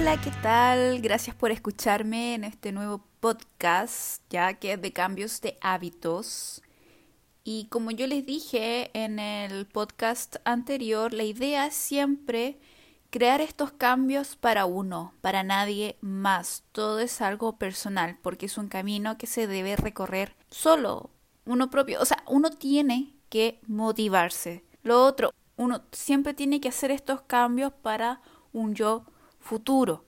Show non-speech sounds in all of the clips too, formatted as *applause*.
Hola, ¿qué tal? Gracias por escucharme en este nuevo podcast, ya que es de cambios de hábitos. Y como yo les dije en el podcast anterior, la idea es siempre crear estos cambios para uno, para nadie más. Todo es algo personal, porque es un camino que se debe recorrer solo, uno propio. O sea, uno tiene que motivarse. Lo otro, uno siempre tiene que hacer estos cambios para un yo futuro,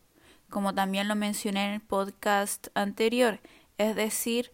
como también lo mencioné en el podcast anterior. Es decir,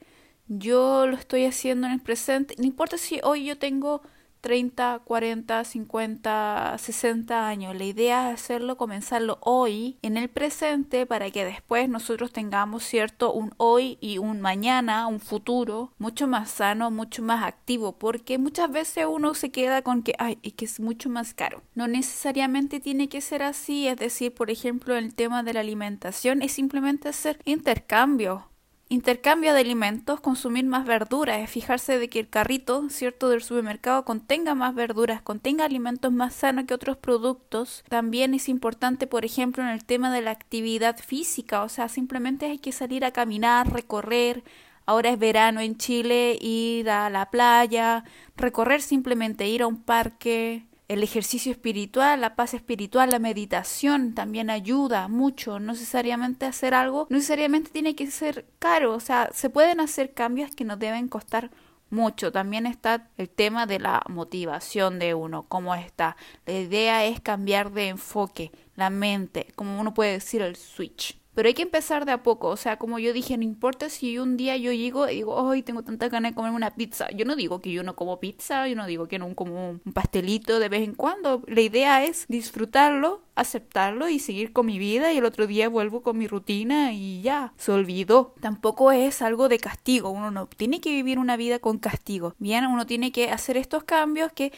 yo lo estoy haciendo en el presente, no importa si hoy yo tengo 30, 40, 50, 60 años. La idea es hacerlo, comenzarlo hoy, en el presente, para que después nosotros tengamos, ¿cierto? Un hoy y un mañana, un futuro mucho más sano, mucho más activo, porque muchas veces uno se queda con que, ay, es que es mucho más caro. No necesariamente tiene que ser así, es decir, por ejemplo, el tema de la alimentación es simplemente hacer intercambio Intercambio de alimentos, consumir más verduras, fijarse de que el carrito, cierto, del supermercado contenga más verduras, contenga alimentos más sanos que otros productos. También es importante, por ejemplo, en el tema de la actividad física, o sea, simplemente hay que salir a caminar, recorrer. Ahora es verano en Chile, ir a la playa, recorrer simplemente, ir a un parque, el ejercicio espiritual, la paz espiritual, la meditación también ayuda mucho. No necesariamente hacer algo, no necesariamente tiene que ser caro. O sea, se pueden hacer cambios que no deben costar mucho. También está el tema de la motivación de uno, cómo está. La idea es cambiar de enfoque, la mente, como uno puede decir el switch. Pero hay que empezar de a poco, o sea, como yo dije, no importa si un día yo llego y digo, ay, tengo tanta ganas de comer una pizza. Yo no digo que yo no como pizza, yo no digo que no como un pastelito de vez en cuando. La idea es disfrutarlo, aceptarlo y seguir con mi vida y el otro día vuelvo con mi rutina y ya, se olvidó. Tampoco es algo de castigo, uno no tiene que vivir una vida con castigo. Bien, uno tiene que hacer estos cambios que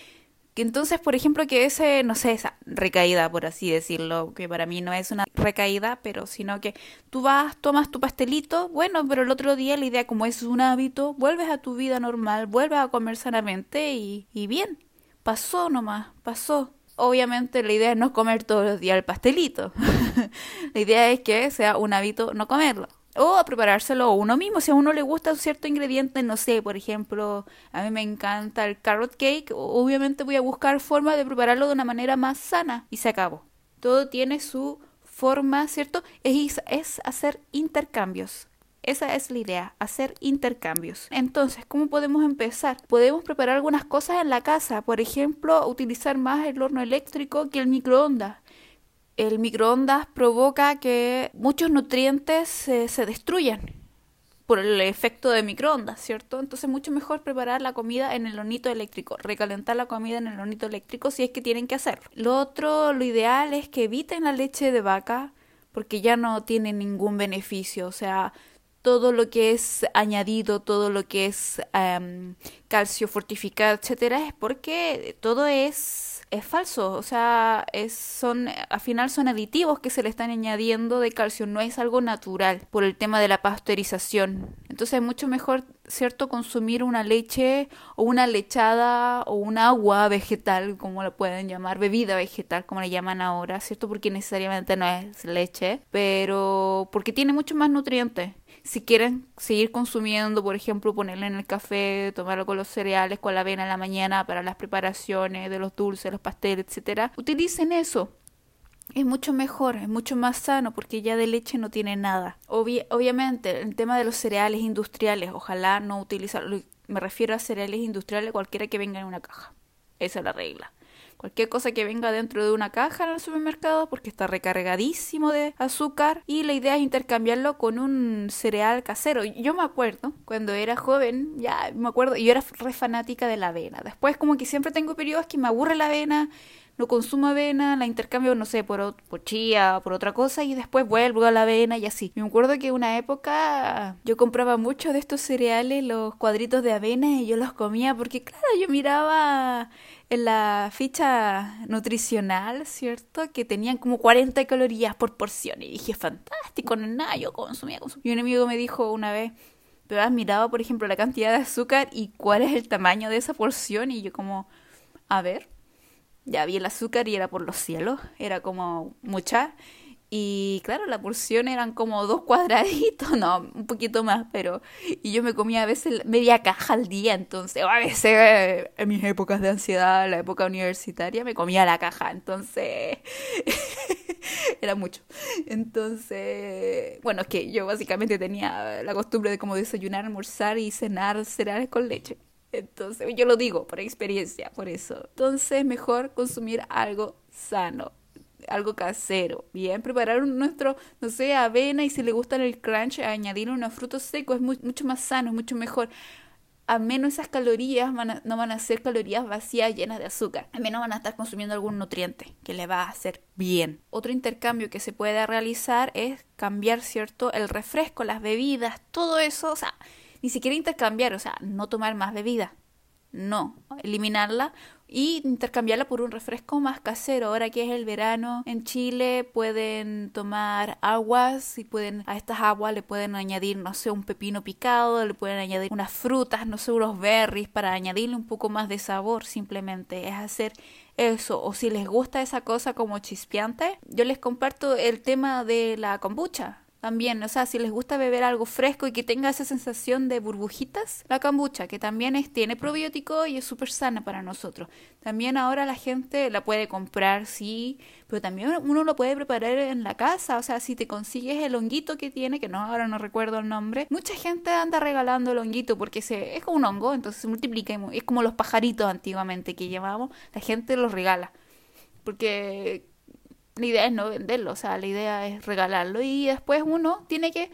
entonces, por ejemplo, que ese, no sé, esa recaída, por así decirlo, que para mí no es una recaída, pero sino que tú vas, tomas tu pastelito, bueno, pero el otro día la idea, como es un hábito, vuelves a tu vida normal, vuelves a comer sanamente y, y bien, pasó nomás, pasó. Obviamente la idea es no comer todos los días el pastelito. *laughs* la idea es que sea un hábito no comerlo o a preparárselo uno mismo. Si a uno le gusta un cierto ingrediente, no sé, por ejemplo, a mí me encanta el carrot cake, obviamente voy a buscar forma de prepararlo de una manera más sana y se acabó. Todo tiene su forma, ¿cierto? Es, es hacer intercambios. Esa es la idea, hacer intercambios. Entonces, ¿cómo podemos empezar? Podemos preparar algunas cosas en la casa, por ejemplo, utilizar más el horno eléctrico que el microondas el microondas provoca que muchos nutrientes se destruyan por el efecto de microondas, ¿cierto? Entonces mucho mejor preparar la comida en el hornito eléctrico, recalentar la comida en el hornito eléctrico si es que tienen que hacerlo. Lo otro, lo ideal es que eviten la leche de vaca porque ya no tiene ningún beneficio, o sea, todo lo que es añadido, todo lo que es em, calcio fortificado, etcétera, es porque todo es es falso, o sea, es, son, al final son aditivos que se le están añadiendo de calcio, no es algo natural por el tema de la pasteurización. Entonces es mucho mejor, ¿cierto?, consumir una leche o una lechada o un agua vegetal, como la pueden llamar, bebida vegetal, como la llaman ahora, ¿cierto? Porque necesariamente no es leche, pero porque tiene mucho más nutrientes si quieren seguir consumiendo, por ejemplo, ponerle en el café, tomarlo con los cereales, con la avena en la mañana para las preparaciones de los dulces, los pasteles, etcétera, utilicen eso. Es mucho mejor, es mucho más sano porque ya de leche no tiene nada. obviamente, el tema de los cereales industriales, ojalá no utilizar, me refiero a cereales industriales cualquiera que venga en una caja. Esa es la regla cualquier cosa que venga dentro de una caja en el supermercado porque está recargadísimo de azúcar y la idea es intercambiarlo con un cereal casero. Yo me acuerdo cuando era joven, ya me acuerdo, yo era re fanática de la avena. Después como que siempre tengo periodos que me aburre la avena, no consumo avena, la intercambio, no sé, por, por chía, por otra cosa y después vuelvo a la avena y así. Me acuerdo que una época yo compraba mucho de estos cereales, los cuadritos de avena y yo los comía porque claro, yo miraba en la ficha nutricional, ¿cierto? Que tenían como 40 calorías por porción. Y dije, fantástico, no nada, yo consumía, consumía. Y un amigo me dijo una vez, pero has mirado, por ejemplo, la cantidad de azúcar y cuál es el tamaño de esa porción. Y yo como, a ver, ya vi el azúcar y era por los cielos, era como mucha. Y claro, la porción eran como dos cuadraditos, *laughs* no, un poquito más, pero... Y yo me comía a veces media caja al día, entonces, a veces en mis épocas de ansiedad, la época universitaria, me comía la caja, entonces... *laughs* era mucho. Entonces, bueno, es que yo básicamente tenía la costumbre de como desayunar, almorzar y cenar cereales con leche. Entonces, yo lo digo por experiencia, por eso. Entonces, mejor consumir algo sano, algo casero. Bien, preparar nuestro, no sé, avena y si le gustan el crunch, añadir unos frutos secos es mucho más sano, mucho mejor. A menos esas calorías no van a ser calorías vacías llenas de azúcar. A menos van a estar consumiendo algún nutriente que le va a hacer bien. Otro intercambio que se puede realizar es cambiar, ¿cierto? El refresco, las bebidas, todo eso. O sea, ni siquiera intercambiar, o sea, no tomar más bebida. No, eliminarla y intercambiarla por un refresco más casero. Ahora que es el verano en Chile pueden tomar aguas y pueden a estas aguas le pueden añadir, no sé, un pepino picado, le pueden añadir unas frutas, no sé, unos berries para añadirle un poco más de sabor simplemente. Es hacer eso o si les gusta esa cosa como chispeante, yo les comparto el tema de la kombucha también, o sea, si les gusta beber algo fresco y que tenga esa sensación de burbujitas, la kombucha, que también es, tiene probiótico y es súper sana para nosotros. También ahora la gente la puede comprar, sí, pero también uno lo puede preparar en la casa, o sea, si te consigues el honguito que tiene, que no, ahora no recuerdo el nombre, mucha gente anda regalando el honguito porque se, es como un hongo, entonces se multiplica, es como los pajaritos antiguamente que llevábamos, la gente los regala. Porque la idea es no venderlo, o sea, la idea es regalarlo y después uno tiene que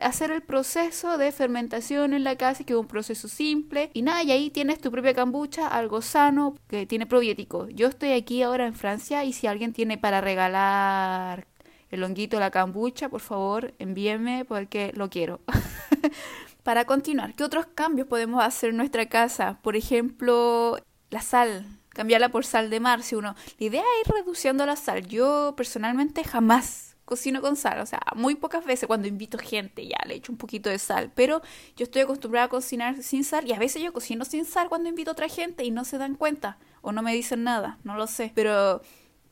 hacer el proceso de fermentación en la casa, que es un proceso simple y nada, y ahí tienes tu propia kombucha, algo sano, que tiene probiótico. Yo estoy aquí ahora en Francia y si alguien tiene para regalar el honguito, la kombucha, por favor, envíenme porque lo quiero. *laughs* para continuar, ¿qué otros cambios podemos hacer en nuestra casa? Por ejemplo, la sal cambiarla por sal de mar. Si uno, la idea es ir reduciendo la sal. Yo personalmente jamás cocino con sal, o sea, muy pocas veces cuando invito gente ya le echo un poquito de sal, pero yo estoy acostumbrada a cocinar sin sal y a veces yo cocino sin sal cuando invito otra gente y no se dan cuenta o no me dicen nada, no lo sé, pero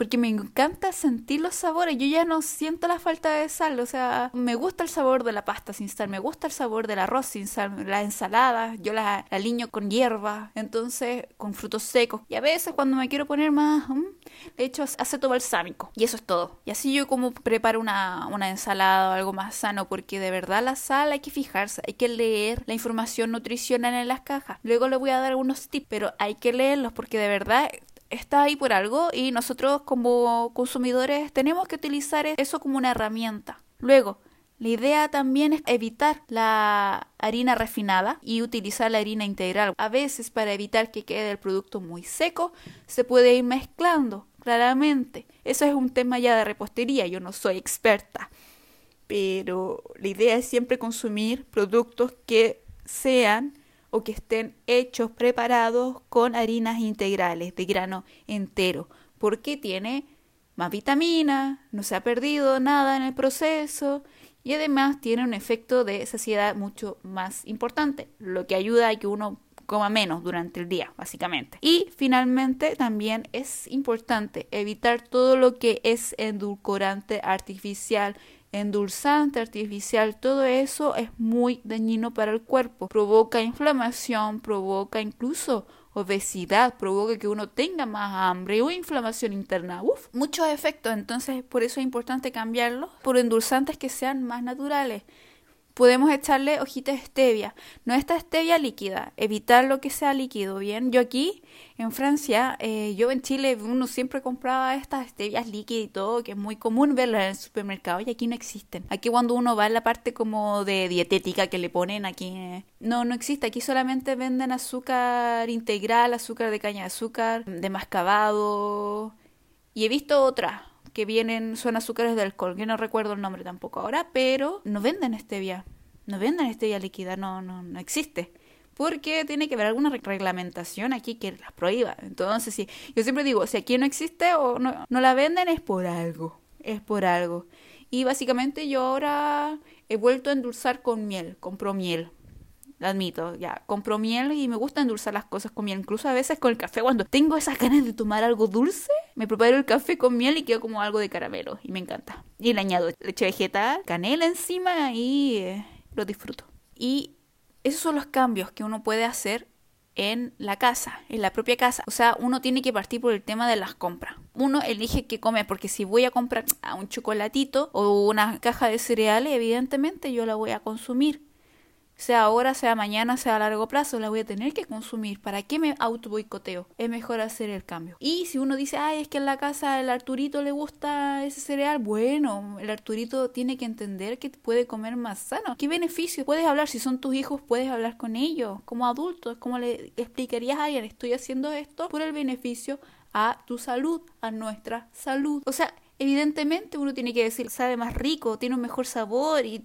porque me encanta sentir los sabores. Yo ya no siento la falta de sal, o sea, me gusta el sabor de la pasta sin sal, me gusta el sabor del arroz sin sal, la ensalada, yo la, la con hierba, entonces con frutos secos. Y a veces cuando me quiero poner más, mm, le echo aceto balsámico. Y eso es todo. Y así yo como preparo una, una ensalada o algo más sano, porque de verdad la sal hay que fijarse, hay que leer la información nutricional en las cajas. Luego le voy a dar algunos tips, pero hay que leerlos porque de verdad está ahí por algo y nosotros como consumidores tenemos que utilizar eso como una herramienta. Luego, la idea también es evitar la harina refinada y utilizar la harina integral. A veces para evitar que quede el producto muy seco, se puede ir mezclando, claramente. Eso es un tema ya de repostería, yo no soy experta. Pero la idea es siempre consumir productos que sean o que estén hechos, preparados con harinas integrales de grano entero, porque tiene más vitamina, no se ha perdido nada en el proceso y además tiene un efecto de saciedad mucho más importante, lo que ayuda a que uno coma menos durante el día, básicamente. Y finalmente también es importante evitar todo lo que es endulcorante artificial, endulzante artificial, todo eso es muy dañino para el cuerpo. Provoca inflamación, provoca incluso obesidad, provoca que uno tenga más hambre o inflamación interna. Uf, muchos efectos, entonces por eso es importante cambiarlo por endulzantes que sean más naturales podemos echarle hojitas de stevia. No esta stevia líquida, evitar lo que sea líquido, ¿bien? Yo aquí, en Francia, eh, yo en Chile, uno siempre compraba estas stevias líquidas y todo, que es muy común verlas en el supermercado y aquí no existen. Aquí cuando uno va en la parte como de dietética que le ponen aquí, eh, no, no existe. Aquí solamente venden azúcar integral, azúcar de caña de azúcar, de mascabado. Y he visto otras, que vienen, son azúcares de alcohol, que no recuerdo el nombre tampoco ahora, pero no venden stevia, no venden stevia líquida, no, no, no existe. Porque tiene que haber alguna reglamentación aquí que las prohíba. Entonces, sí, yo siempre digo, si aquí no existe o no, no la venden es por algo, es por algo. Y básicamente yo ahora he vuelto a endulzar con miel, compro miel, lo admito, ya, compro miel y me gusta endulzar las cosas con miel, incluso a veces con el café, cuando tengo esas ganas de tomar algo dulce, me preparo el café con miel y queda como algo de caramelo y me encanta. Y le añado leche vegetal, canela encima y eh, lo disfruto. Y esos son los cambios que uno puede hacer en la casa, en la propia casa. O sea, uno tiene que partir por el tema de las compras. Uno elige qué comer, porque si voy a comprar un chocolatito o una caja de cereales, evidentemente yo la voy a consumir sea ahora, sea mañana, sea a largo plazo, la voy a tener que consumir. ¿Para qué me auto boicoteo? Es mejor hacer el cambio. Y si uno dice, ay, es que en la casa del Arturito le gusta ese cereal, bueno, el Arturito tiene que entender que puede comer más sano. ¿Qué beneficio? Puedes hablar, si son tus hijos, puedes hablar con ellos como adultos. como le explicarías a alguien, estoy haciendo esto por el beneficio a tu salud, a nuestra salud. O sea, evidentemente uno tiene que decir, sabe más rico, tiene un mejor sabor y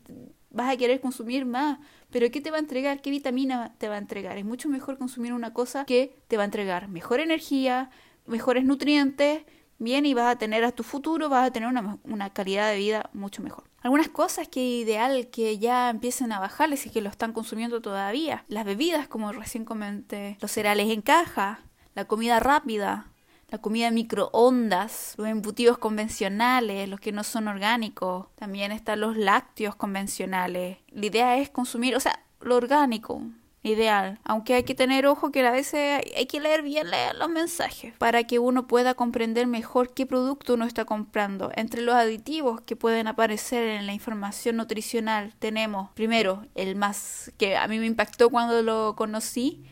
vas a querer consumir más. Pero ¿qué te va a entregar? ¿Qué vitamina te va a entregar? Es mucho mejor consumir una cosa que te va a entregar mejor energía, mejores nutrientes, bien, y vas a tener a tu futuro, vas a tener una, una calidad de vida mucho mejor. Algunas cosas que ideal que ya empiecen a bajarles y que lo están consumiendo todavía. Las bebidas, como recién comenté, los cereales en caja, la comida rápida, la comida microondas, los embutidos convencionales, los que no son orgánicos, también están los lácteos convencionales. La idea es consumir, o sea, lo orgánico, ideal. Aunque hay que tener ojo que a veces hay que leer bien los mensajes para que uno pueda comprender mejor qué producto uno está comprando. Entre los aditivos que pueden aparecer en la información nutricional tenemos primero el más que a mí me impactó cuando lo conocí,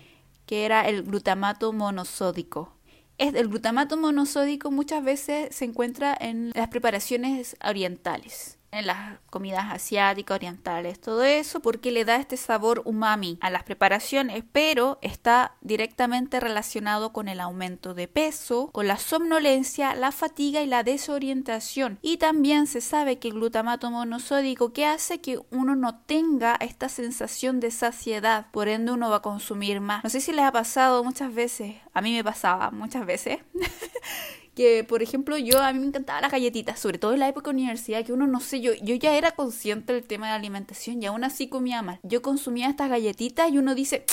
que era el glutamato monosódico el glutamato monosódico muchas veces se encuentra en las preparaciones orientales en las comidas asiáticas, orientales, todo eso, porque le da este sabor umami a las preparaciones, pero está directamente relacionado con el aumento de peso, con la somnolencia, la fatiga y la desorientación. Y también se sabe que el glutamato monosódico que hace que uno no tenga esta sensación de saciedad, por ende uno va a consumir más. No sé si les ha pasado muchas veces, a mí me pasaba muchas veces. *laughs* que, por ejemplo, yo a mí me encantaban las galletitas, sobre todo en la época de universidad, que uno no sé, yo, yo ya era consciente del tema de la alimentación y aún así comía mal. Yo consumía estas galletitas y uno dice,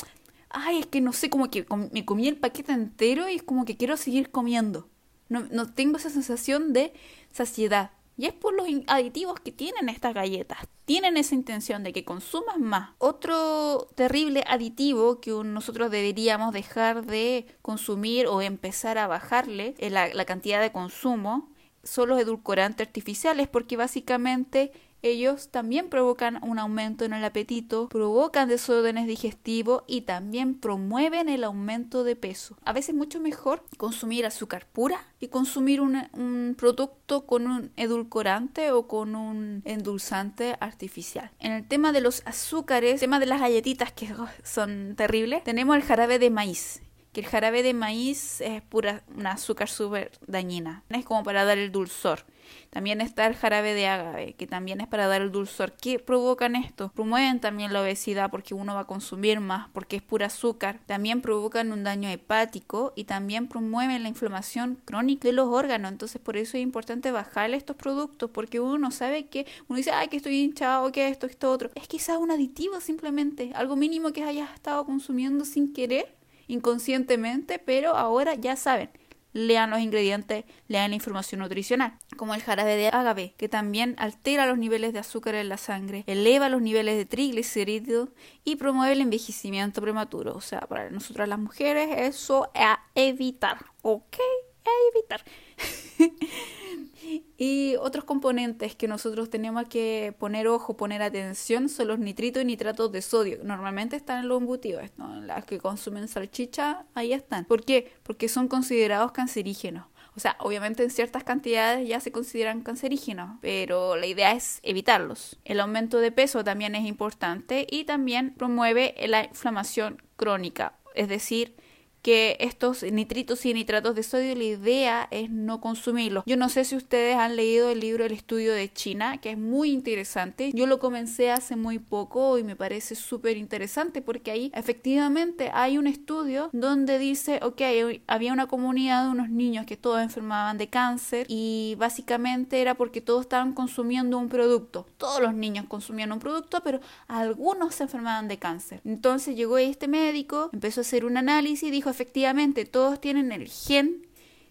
ay, es que no sé, como que me comí el paquete entero y es como que quiero seguir comiendo. No, no tengo esa sensación de saciedad. Y es por los aditivos que tienen estas galletas. Tienen esa intención de que consumas más. Otro terrible aditivo que nosotros deberíamos dejar de consumir o empezar a bajarle la, la cantidad de consumo son los edulcorantes artificiales porque básicamente ellos también provocan un aumento en el apetito, provocan desórdenes digestivos y también promueven el aumento de peso. A veces es mucho mejor consumir azúcar pura y consumir un, producto con un edulcorante o con un endulzante artificial. En el tema de los azúcares, el tema de las galletitas que *laughs* son terribles, tenemos el jarabe de maíz que el jarabe de maíz es pura una azúcar súper dañina. Es como para dar el dulzor. También está el jarabe de agave, que también es para dar el dulzor. ¿Qué provocan esto? Promueven también la obesidad porque uno va a consumir más, porque es pura azúcar. También provocan un daño hepático y también promueven la inflamación crónica de los órganos. Entonces, por eso es importante bajarle estos productos, porque uno sabe que uno dice, ay, que estoy hinchado, que esto, esto, otro. Es quizás un aditivo simplemente, algo mínimo que hayas estado consumiendo sin querer inconscientemente, pero ahora ya saben. Lean los ingredientes, lean la información nutricional, como el jarabe de agave, que también altera los niveles de azúcar en la sangre, eleva los niveles de triglicéridos y promueve el envejecimiento prematuro. O sea, para nosotras las mujeres, eso a evitar, ¿ok? A evitar. *laughs* Y otros componentes que nosotros tenemos que poner ojo, poner atención son los nitritos y nitratos de sodio. Normalmente están en los embutidos, las que consumen salchicha, ahí están. ¿Por qué? Porque son considerados cancerígenos. O sea, obviamente en ciertas cantidades ya se consideran cancerígenos, pero la idea es evitarlos. El aumento de peso también es importante y también promueve la inflamación crónica, es decir, que estos nitritos y nitratos de sodio la idea es no consumirlos. Yo no sé si ustedes han leído el libro El estudio de China, que es muy interesante. Yo lo comencé hace muy poco y me parece súper interesante porque ahí efectivamente hay un estudio donde dice, ok, había una comunidad de unos niños que todos enfermaban de cáncer y básicamente era porque todos estaban consumiendo un producto. Todos los niños consumían un producto, pero algunos se enfermaban de cáncer. Entonces llegó este médico, empezó a hacer un análisis y dijo, efectivamente, todos tienen el gen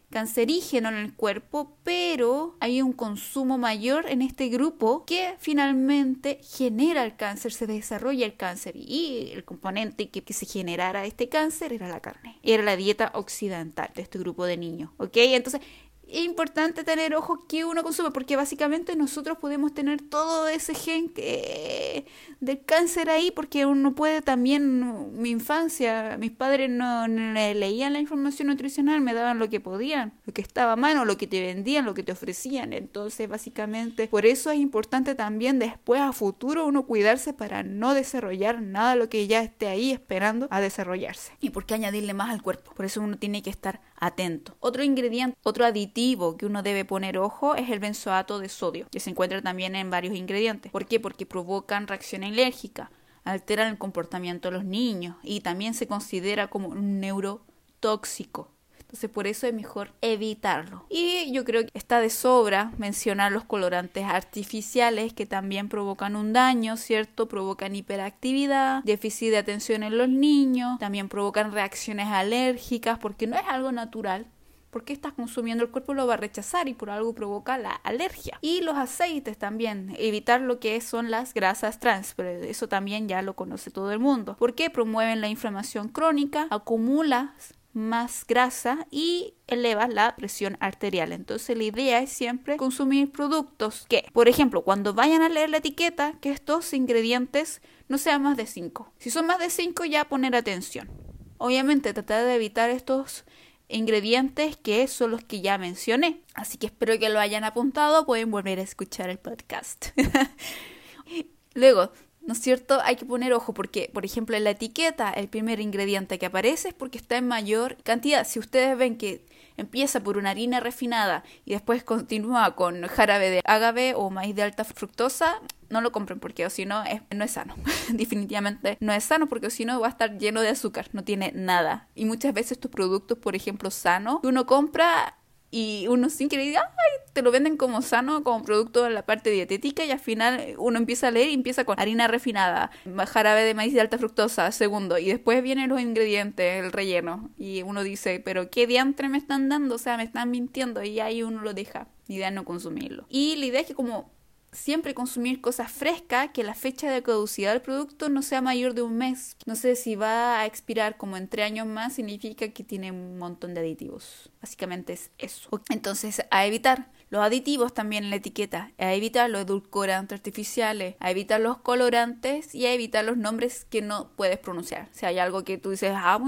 cancerígeno en el cuerpo, pero hay un consumo mayor en este grupo que finalmente genera el cáncer, se desarrolla el cáncer y el componente que, que se generara este cáncer era la carne, era la dieta occidental de este grupo de niños, ¿ok? Entonces es importante tener ojo que uno consume, porque básicamente nosotros podemos tener todo ese gen que, del cáncer ahí, porque uno puede también, mi infancia, mis padres no, leían la información nutricional, me daban lo que podían, lo que estaba a mano, lo que te vendían, lo que te ofrecían. Entonces, básicamente, por eso es importante también después a futuro uno cuidarse para no desarrollar nada de lo que ya esté ahí esperando a desarrollarse. ¿Y por qué añadirle más al cuerpo? Por eso uno tiene que estar atento. Otro ingrediente, otro aditivo que uno debe poner ojo es el benzoato de sodio, que se encuentra también en varios ingredientes. ¿Por qué? Porque provocan reacción alérgica, alteran el comportamiento de los niños y también se considera como un neurotóxico. Entonces por eso es mejor evitarlo. Y yo creo que está de sobra mencionar los colorantes artificiales que también provocan un daño, ¿cierto? Provocan hiperactividad, déficit de atención en los niños, también provocan reacciones alérgicas porque no es algo natural. Porque estás consumiendo el cuerpo lo va a rechazar y por algo provoca la alergia. Y los aceites también, evitar lo que son las grasas trans, pero eso también ya lo conoce todo el mundo. Porque promueven la inflamación crónica, acumulas más grasa y elevas la presión arterial. Entonces la idea es siempre consumir productos que, por ejemplo, cuando vayan a leer la etiqueta, que estos ingredientes no sean más de 5. Si son más de 5 ya poner atención. Obviamente tratar de evitar estos ingredientes que son los que ya mencioné. Así que espero que lo hayan apuntado, pueden volver a escuchar el podcast. *laughs* Luego, ¿no es cierto? Hay que poner ojo porque, por ejemplo, en la etiqueta el primer ingrediente que aparece es porque está en mayor cantidad. Si ustedes ven que empieza por una harina refinada y después continúa con jarabe de agave o maíz de alta fructosa, no lo compren porque si no es, no es sano. *laughs* Definitivamente no es sano porque si no va a estar lleno de azúcar, no tiene nada. Y muchas veces estos productos, por ejemplo, sano, uno compra y uno sin querer, ay, te lo venden como sano, como producto de la parte dietética y al final uno empieza a leer y empieza con harina refinada, jarabe de maíz de alta fructosa, segundo, y después vienen los ingredientes, el relleno, y uno dice, pero ¿qué diantre me están dando? O sea, me están mintiendo y ahí uno lo deja. La idea es no consumirlo. Y la idea es que como siempre consumir cosas frescas, que la fecha de caducidad del producto no sea mayor de un mes. No sé si va a expirar como entre años más, significa que tiene un montón de aditivos. Básicamente es eso. Entonces, a evitar los aditivos también en la etiqueta, a evitar los edulcorantes artificiales, a evitar los colorantes y a evitar los nombres que no puedes pronunciar. Si hay algo que tú dices, ah,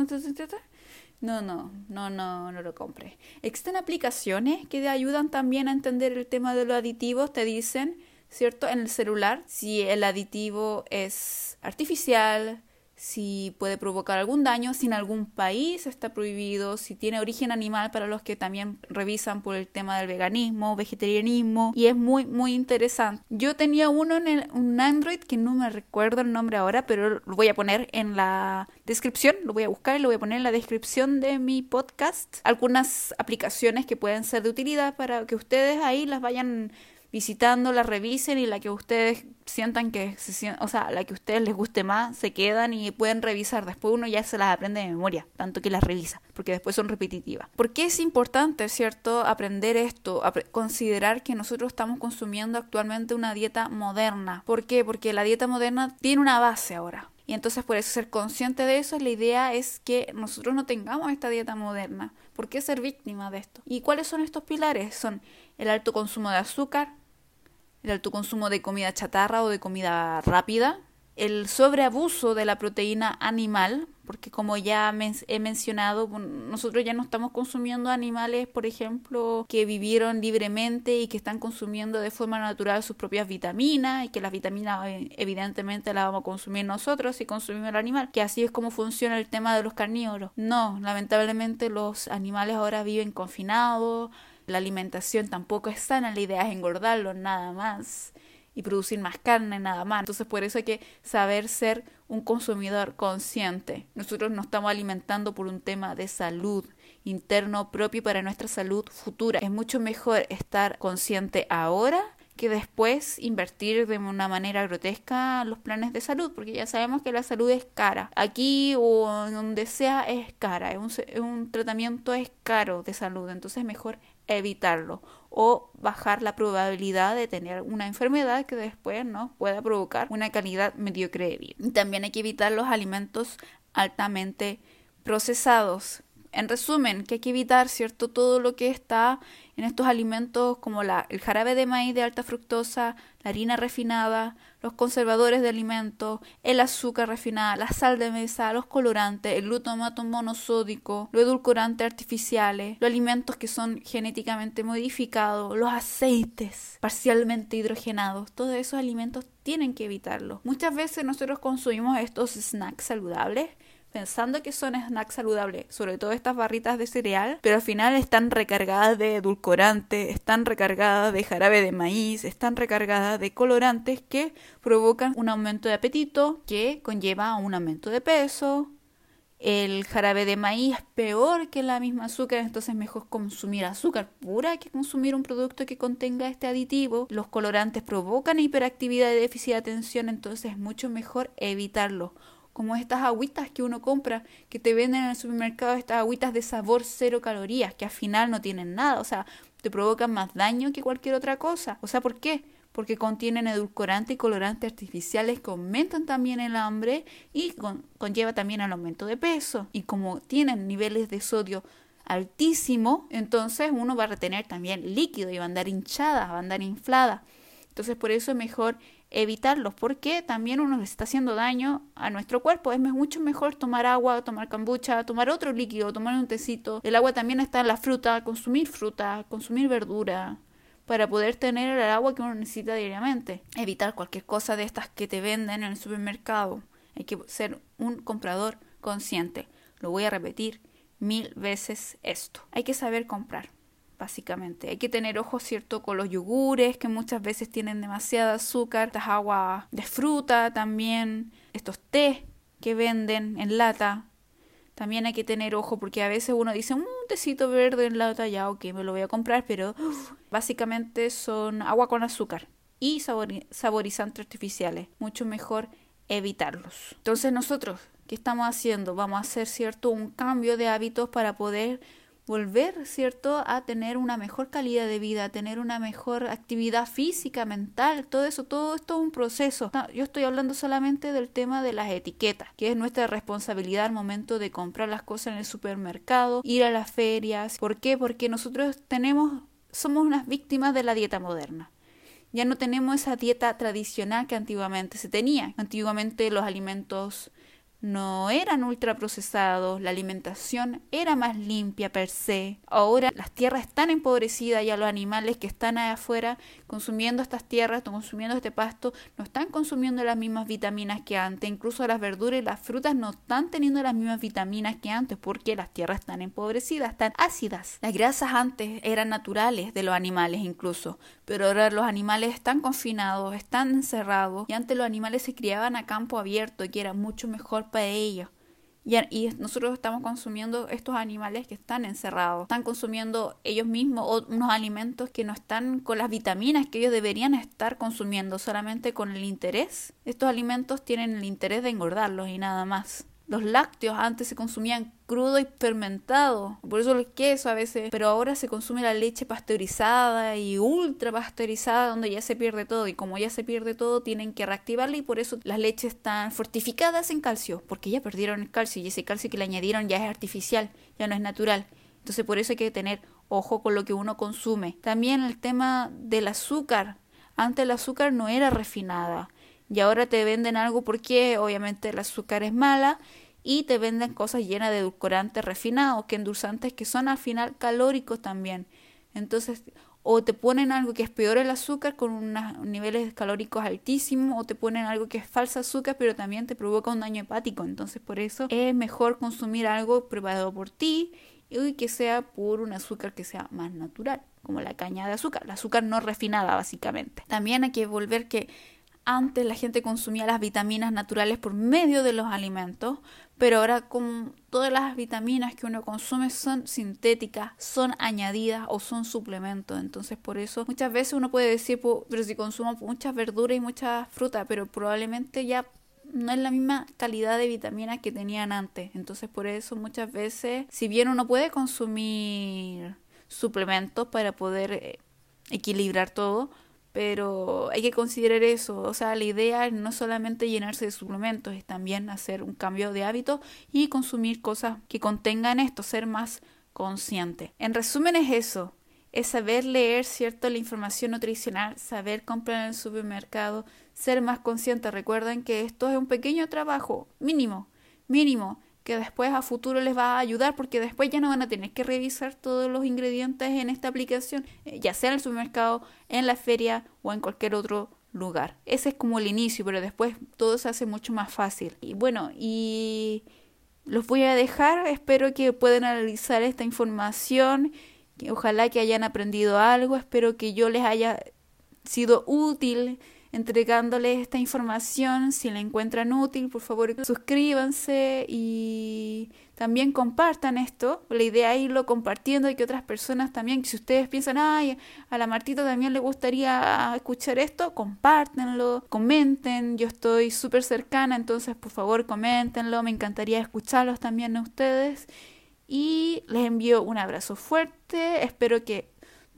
no, no, no, no, no lo compres. Existen aplicaciones que te ayudan también a entender el tema de los aditivos. Te dicen ¿cierto? En el celular, si el aditivo es artificial, si puede provocar algún daño, si en algún país está prohibido, si tiene origen animal para los que también revisan por el tema del veganismo, vegetarianismo y es muy muy interesante. Yo tenía uno en el, un Android que no me recuerdo el nombre ahora, pero lo voy a poner en la descripción, lo voy a buscar y lo voy a poner en la descripción de mi podcast. Algunas aplicaciones que pueden ser de utilidad para que ustedes ahí las vayan visitando, la revisen y la que ustedes sientan que se o sea, la que a ustedes les guste más, se quedan y pueden revisar. Después uno ya se las aprende de memoria, tanto que las revisa, porque después son repetitivas. ¿Por qué es importante, cierto, aprender esto, considerar que nosotros estamos consumiendo actualmente una dieta moderna? ¿Por qué? Porque la dieta moderna tiene una base ahora. Y entonces por eso ser consciente de eso, la idea es que nosotros no tengamos esta dieta moderna. ¿Por qué ser víctima de esto? ¿Y cuáles son estos pilares? Son el alto consumo de azúcar, el alto consumo de comida chatarra o de comida rápida, el sobreabuso de la proteína animal, porque como ya he mencionado, nosotros ya no estamos consumiendo animales, por ejemplo, que vivieron libremente y que están consumiendo de forma natural sus propias vitaminas y que las vitaminas eh, evidentemente las vamos a consumir nosotros si consumimos el animal, que así es como funciona el tema de los carnívoros. No, lamentablemente los animales ahora viven confinados, la alimentación tampoco es sana, la idea es engordarlos nada más y producir más carne nada más. Entonces por eso hay que saber ser un consumidor consciente. Nosotros nos estamos alimentando por un tema de salud interno propio para nuestra salud futura. Es mucho mejor estar consciente ahora que después invertir de una manera grotesca los planes de salud, porque ya sabemos que la salud es cara. Aquí o donde sea es cara, un, un tratamiento es caro de salud, entonces mejor evitarlo o bajar la probabilidad de tener una enfermedad que después nos pueda provocar una calidad mediocre de vida. También hay que evitar los alimentos altamente procesados. En resumen, que hay que evitar, ¿cierto? Todo lo que está en estos alimentos como la, el jarabe de maíz de alta fructosa, la harina refinada, los conservadores de alimentos, el azúcar refinada, la sal de mesa, los colorantes, el glutamato monosódico, los edulcorantes artificiales, los alimentos que son genéticamente modificados, los aceites parcialmente hidrogenados, todos esos alimentos tienen que evitarlos. Muchas veces nosotros consumimos estos snacks saludables pensando que son snacks saludables, sobre todo estas barritas de cereal, pero al final están recargadas de edulcorante, están recargadas de jarabe de maíz, están recargadas de colorantes que provocan un aumento de apetito que conlleva un aumento de peso. El jarabe de maíz es peor que la misma azúcar, entonces mejor consumir azúcar pura que consumir un producto que contenga este aditivo. Los colorantes provocan hiperactividad y déficit de atención, entonces es mucho mejor evitarlo como estas agüitas que uno compra, que te venden en el supermercado, estas agüitas de sabor cero calorías, que al final no tienen nada, o sea, te provocan más daño que cualquier otra cosa. O sea, ¿por qué? Porque contienen edulcorantes y colorantes artificiales que aumentan también el hambre y conlleva también el aumento de peso. Y como tienen niveles de sodio altísimo, entonces uno va a retener también líquido y va a andar hinchada, va a andar inflada. Entonces por eso es mejor evitarlos porque también uno le está haciendo daño a nuestro cuerpo. Es mucho mejor tomar agua, tomar kombucha, tomar otro líquido, tomar un tecito. El agua también está en la fruta, consumir fruta, consumir verdura para poder tener el agua que uno necesita diariamente. Evitar cualquier cosa de estas que te venden en el supermercado. Hay que ser un comprador consciente. Lo voy a repetir mil veces esto. Hay que saber comprar básicamente. Hay que tener ojo, ¿cierto?, con los yogures, que muchas veces tienen demasiada azúcar, estas aguas de fruta también, estos té que venden en lata. También hay que tener ojo porque a veces uno dice un tecito verde en lata, ya ok, me lo voy a comprar, pero *gasps* básicamente son agua con azúcar y saborizantes artificiales. Mucho mejor evitarlos. Entonces nosotros, ¿qué estamos haciendo? Vamos a hacer, ¿cierto?, un cambio de hábitos para poder volver, ¿cierto?, a tener una mejor calidad de vida, a tener una mejor actividad física, mental, todo eso, todo esto es un proceso. yo estoy hablando solamente del tema de las etiquetas, que es nuestra responsabilidad al momento de comprar las cosas en el supermercado, ir a las ferias. ¿Por qué? Porque nosotros tenemos, somos unas víctimas de la dieta moderna. Ya no tenemos esa dieta tradicional que antiguamente se tenía. Antiguamente los alimentos no eran ultraprocesados, la alimentación era más limpia per se. Ahora las tierras están empobrecidas y a los animales que están allá afuera consumiendo estas tierras, consumiendo este pasto, no están consumiendo las mismas vitaminas que antes. Incluso las verduras y las frutas no están teniendo las mismas vitaminas que antes porque las tierras están empobrecidas, están ácidas. Las grasas antes eran naturales de los animales incluso, pero ahora los animales están confinados, están encerrados y antes los animales se criaban a campo abierto que era mucho mejor para ellos. Y, y, nosotros estamos consumiendo estos animales que están encerrados, están consumiendo ellos mismos unos alimentos que no están con las vitaminas que ellos deberían estar consumiendo, solamente con el interés. Estos alimentos tienen el interés de engordarlos y nada más. Los lácteos antes se consumían crudo y fermentado, por eso el queso a veces, pero ahora se consume la leche pasteurizada y ultra pasteurizada donde ya se pierde todo y como ya se pierde todo tienen que reactivarla y por eso las leches están fortificadas en calcio, porque ya perdieron el calcio y ese calcio que le añadieron ya es artificial, ya no es natural. Entonces por eso hay que tener ojo con lo que uno consume. También el tema del azúcar. Antes el azúcar no era refinada y ahora te venden algo porque obviamente el azúcar es mala y te venden cosas llenas de edulcorantes refinados, que endulzantes que son al final calóricos también. Entonces, o te ponen algo que es peor el azúcar con unos niveles calóricos altísimos, o te ponen algo que es falsa azúcar, pero también te provoca un daño hepático. Entonces, por eso es mejor consumir algo preparado por ti y que sea por un azúcar que sea más natural, como la caña de azúcar, la azúcar no refinada básicamente. También hay que volver que antes la gente consumía las vitaminas naturales por medio de los alimentos, pero ahora con todas las vitaminas que uno consume son sintéticas, son añadidas o son suplementos. Entonces por eso muchas veces uno puede decir, pero si consumo muchas verduras y mucha fruta, pero probablemente ya no es la misma calidad de vitaminas que tenían antes. Entonces por eso muchas veces, si bien uno puede consumir suplementos para poder eh, equilibrar todo, pero hay que considerar eso, o sea, la idea es no solamente llenarse de suplementos, es también hacer un cambio de hábito y consumir cosas que contengan esto, ser más consciente. En resumen es eso, es saber leer, ¿cierto?, la información nutricional, saber comprar en el supermercado, ser más consciente. Recuerden que esto es un pequeño trabajo, mínimo, mínimo, que después a futuro les va a ayudar porque después ya no van a tener que revisar todos los ingredientes en esta aplicación, eh, ya sea en el supermercado, en la feria o en cualquier otro lugar. Ese es como el inicio, pero después todo se hace mucho más fácil. Y bueno, y los voy a dejar, espero que puedan analizar esta información, ojalá que hayan aprendido algo, espero que yo les haya sido útil entregándoles esta información. Si la encuentran útil, por favor suscríbanse y también compartan esto. La idea es irlo compartiendo y que otras personas también, si ustedes piensan, ay, a la Martita también le gustaría escuchar esto, compártenlo, comenten. Yo estoy súper cercana, entonces por favor coméntenlo. Me encantaría escucharlos también a ustedes. Y les envío un abrazo fuerte. Espero que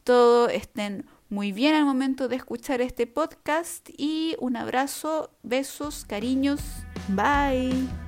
todos estén muy bien al momento de escuchar este podcast y un abrazo, besos, cariños, bye.